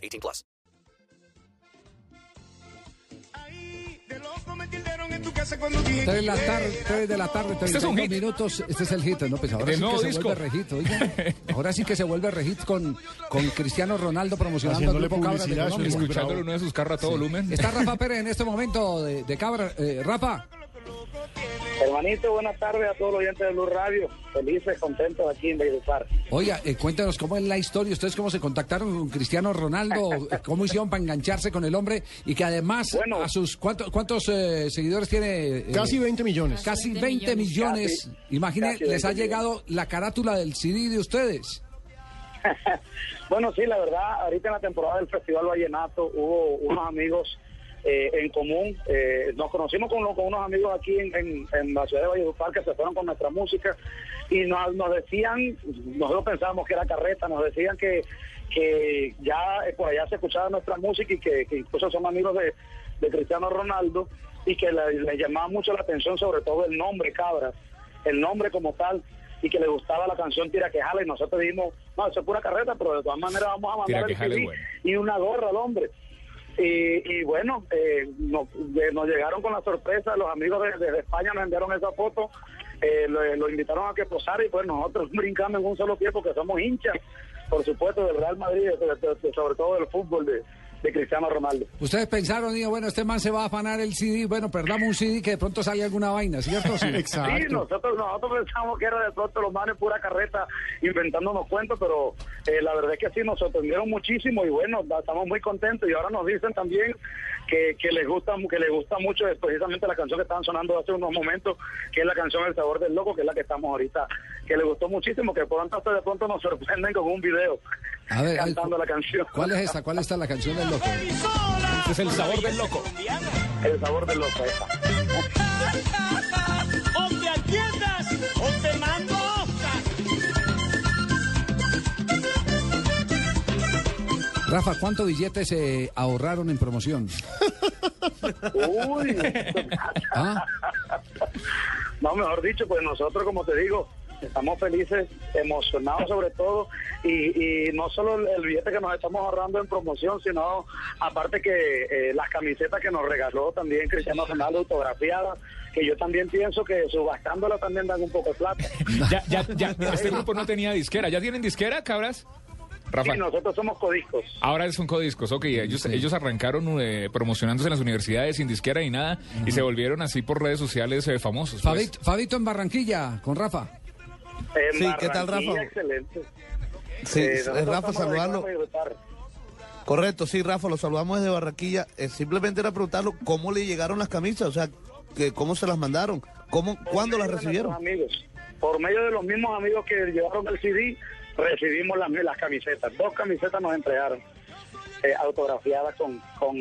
18 plus. Tres de la tarde, 3 de la tarde, Este es un 32 hit. minutos. Este es el hit, ¿no? Pues ahora sí que se vuelve rehit, oiga. Ahora sí que se vuelve rehit con, con Cristiano Ronaldo promocionando grupo Cabra de uno sus carros a todo volumen. Está Rafa Pérez en este momento de, de Cabra. Eh, Rafa, Hermanito, buenas tardes a todos los oyentes de Blue Radio. Felices, contentos aquí en Valledupar. oiga, eh, cuéntenos cómo es la historia. ¿Ustedes cómo se contactaron con Cristiano Ronaldo? ¿Cómo hicieron para engancharse con el hombre? Y que además, Bueno. a sus ¿cuántos, cuántos eh, seguidores tiene? eh, Casi 20 millones. Casi 20 millones. Casi les ha 20 llegado la carátula del CD de ustedes. Bueno, sí, la verdad, ahorita en la temporada del Festival Vallenato hubo unos amigos eh, en común. Eh, nos conocimos con, con unos amigos aquí en, en- en la ciudad de Valledupar que se fueron con nuestra música y nos, nos decían, nosotros pensábamos que era carreta, nos decían que, que ya eh, por allá se escuchaba nuestra música y que, que incluso son amigos de, de Cristiano Ronaldo y que le, le llamaba mucho la atención sobre todo el nombre Cabras, el nombre como tal y que le gustaba la canción Tira que jala y nosotros dijimos, no, eso es pura carreta, pero de todas maneras vamos a mandar el CD bueno. y una gorra al hombre. Y, y bueno, eh, nos, de- nos llegaron con la sorpresa, los amigos de, España nos enviaron esa foto, eh, lo, lo invitaron a que posara y pues nosotros brincamos en un solo pie porque somos hinchas, por supuesto, del Real Madrid, de- sobre todo del fútbol de, de Cristiano Ronaldo. Ustedes pensaron, digo, bueno, este man se va a afanar el CD, bueno, perdamos un CD que de pronto salga alguna vaina, ¿cierto? Sí. Sí, Exacto. nosotros, nosotros pensamos que era de pronto los manes pura carreta inventándonos cuentos, pero eh, la verdad es que sí, nos sorprendieron muchísimo y bueno, estamos muy contentos y ahora nos dicen también que, que les gusta que les gusta mucho precisamente la canción que estaban sonando hace unos momentos, que es la canción El Sabor del Loco, que es la que estamos ahorita, que les gustó muchísimo, que pronto hasta de pronto nos sorprenden con un video A ver, cantando la canción. ¿Cuál es esta? ¿Cuál está la canción del loco? Este es el sabor del loco. El Sabor del Loco, esa. o te atiendas o te mando Rafa, ¿cuántos billetes se ahorraron en promoción? Uy, ¿Ah? No, mejor dicho, pues nosotros, como te digo, estamos felices, emocionados sobre todo, y, y no solo el, billete que nos estamos ahorrando en promoción, sino aparte que eh, las camisetas que nos regaló también Cristiano Ronaldo autografiadas, que yo también pienso que subastándola también dan un poco de plata. Ya, ya, ya. Este grupo no tenía disquera. ¿Ya tienen disquera, cabras? Rafa. Y nosotros somos codiscos. Ahora son codiscos, ok. Ellos, ellos arrancaron eh, promocionándose en las universidades sin disquera ni nada y se volvieron así por redes sociales eh, famosos. pues. Fabito, Fabito en Barranquilla, con Rafa. En Sí, ¿qué tal, Rafa? Excelente. Sí, Eh, nosotros Rafa, saludarlo. Correcto, sí, Rafa, lo saludamos desde Barranquilla. Eh, simplemente era preguntarlo cómo le llegaron las camisas, o sea, que cómo se las mandaron, cómo, Por cuándo las recibieron. amigos. Por medio de los mismos amigos que llevaron el CD, recibimos las, las camisetas. Dos camisetas nos entregaron, eh, autografiadas con, con,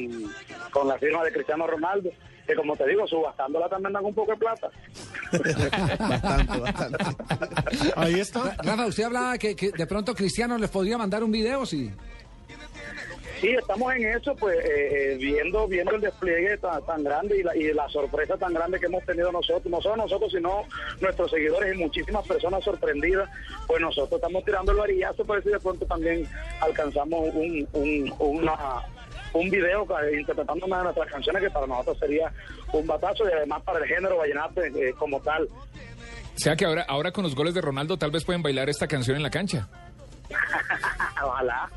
con la firma de Cristiano Ronaldo, que como te digo, subastándola también dan un poco de plata. Bastante, bastante. Ahí está. Rafa, usted hablaba que, que de pronto Cristiano les podría mandar un video, sí. Sí, estamos en eso, pues eh, eh, viendo viendo el despliegue tan, tan grande y la, y la sorpresa tan grande que hemos tenido nosotros, no solo nosotros, sino nuestros seguidores y muchísimas personas sorprendidas, pues nosotros estamos tirando el varillazo para ver si de pronto también alcanzamos un, un, una, un video eh, interpretando una de nuestras canciones que para nosotros sería un batazo y además para el género vallenato eh, como tal. O sea que ahora, ahora con los goles de Ronaldo tal vez pueden bailar esta canción en la cancha. Ojalá.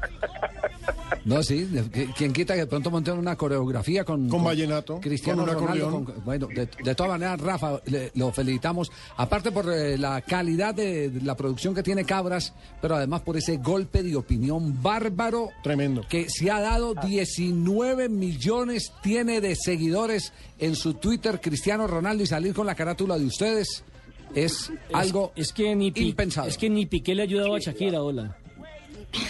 No, sí, quien quita que de pronto monten una coreografía con... Con vallenato, Cristiano con un Ronaldo. con- bueno, de, de todas maneras, Rafa, le- lo felicitamos. Aparte por eh, la calidad de, de la producción que tiene Cabras, pero además por ese golpe de opinión bárbaro. Tremendo. Que se ha dado 19 millones, tiene de seguidores en su Twitter Cristiano Ronaldo y salir con la carátula de ustedes es, algo es que ni impensado. Es que ni Piqué le ayudaba a Shakira, hola.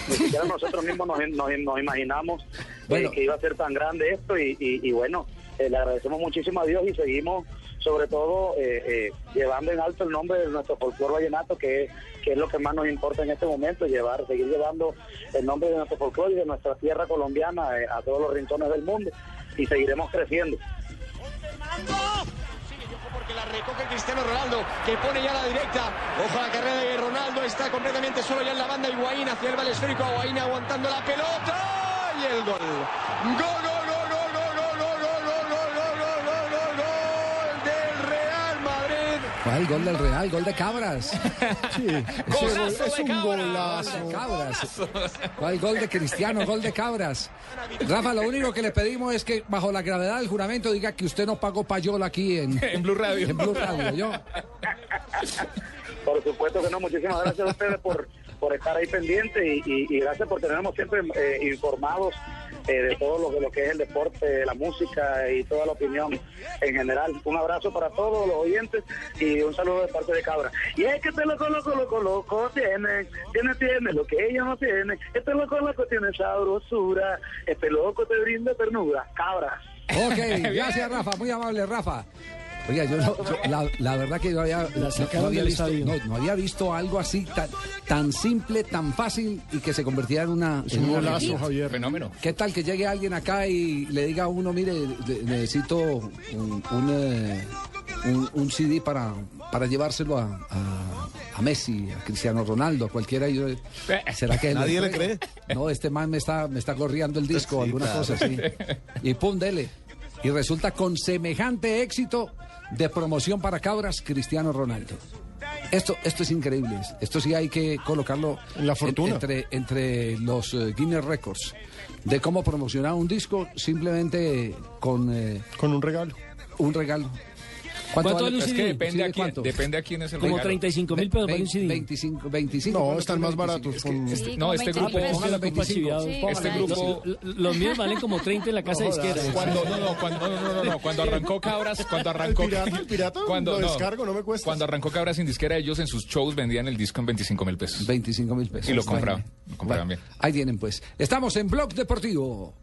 Ni siquiera nosotros mismos nos, nos, nos imaginamos eh, Bueno. que iba a ser tan grande esto y, y- y bueno, eh, le agradecemos muchísimo a Dios y seguimos sobre todo eh, eh, llevando en alto el nombre de nuestro folclore vallenato, que, es- que es lo que más nos importa en este momento, llevar, seguir llevando el nombre de nuestro folclore y de nuestra tierra colombiana eh, a todos los rincones del mundo y seguiremos creciendo. Porque la recoge Cristiano Ronaldo, que pone ya la directa. Ojo a la carrera de está completamente solo ya en la banda Higuaín hacia el vale esférico. Higuaín aguantando la pelota y el gol. Gol, gol, gol, gol, gol, gol, gol, gol, gol, gol, gol, gol, gol, gol del Real Madrid. ¿Cuál gol del Real? Gol de Cabras. Sí, es un golazo. Cabras. ¿Cuál gol de Cristiano? Gol de Cabras. Rafa, lo único que le pedimos es que bajo la gravedad del juramento diga que usted no pagó payola aquí en, En Blue Radio. en Blue Radio. Yo, Por supuesto que no, muchísimas gracias a ustedes por, por estar ahí pendientes y, y- y gracias por tenernos siempre eh, informados eh, de todo lo, que- lo que es el deporte, la música y toda la opinión en general. Un abrazo para todos los oyentes y un saludo de parte de Cabra. Y es que este loco, loco, loco, loco tiene, tiene, tiene lo que ella no tiene. Este loco, loco tiene sabrosura. Este loco te brinda ternura. Cabra. ok, gracias Rafa, muy amable Rafa. Oiga, yo, no- yo- la, la verdad que yo había, no, había visto, estadio. no, no había visto algo así tan, tan simple, tan fácil y que se convirtiera en una, Es en un golazo. Javier. Fenómeno. ¿Qué tal que llegue alguien acá y le diga a uno, mire, necesito un, un, eh, un- un CD para, para llevárselo a, a- a Messi, a Cristiano Ronaldo, a cualquiera? Yo, ¿Será que él Nadie le entrega? No, este man me está, me está corriendo el disco o alguna cosa así. Y pum, dele. Y resulta con semejante éxito de promoción para cabras Cristiano Ronaldo. Esto, esto es increíble. Esto sí hay que colocarlo la fortuna. entre, entre los eh, Guinness Records de cómo promocionar un disco simplemente con eh, Con un regalo. un regalo. ¿Cuánto vale un Es CD? que depende ¿Sí, a de quién, cuánto? depende a quién es el Como regalo. 35 mil pesos vale un CD. 25, 25. No, están más 25. baratos. con- Este- no, este grupo, Póngale 25. Sí, este grupo, L- Los míos valen como 30 en la casa de izquierda. Cuando, no, no, cuando, no, no, no, no, cuando arrancó Cabras, cuando arrancó... ¿El pirata? ¿El pirata? Lo descargo, no me cuesta. Cuando arrancó Cabras sin disquera, ellos en sus shows vendían el disco en 25 mil pesos. 25 mil pesos. Y lo compraban, lo compraban bien. Ahí tienen pues. Estamos en Blog Deportivo.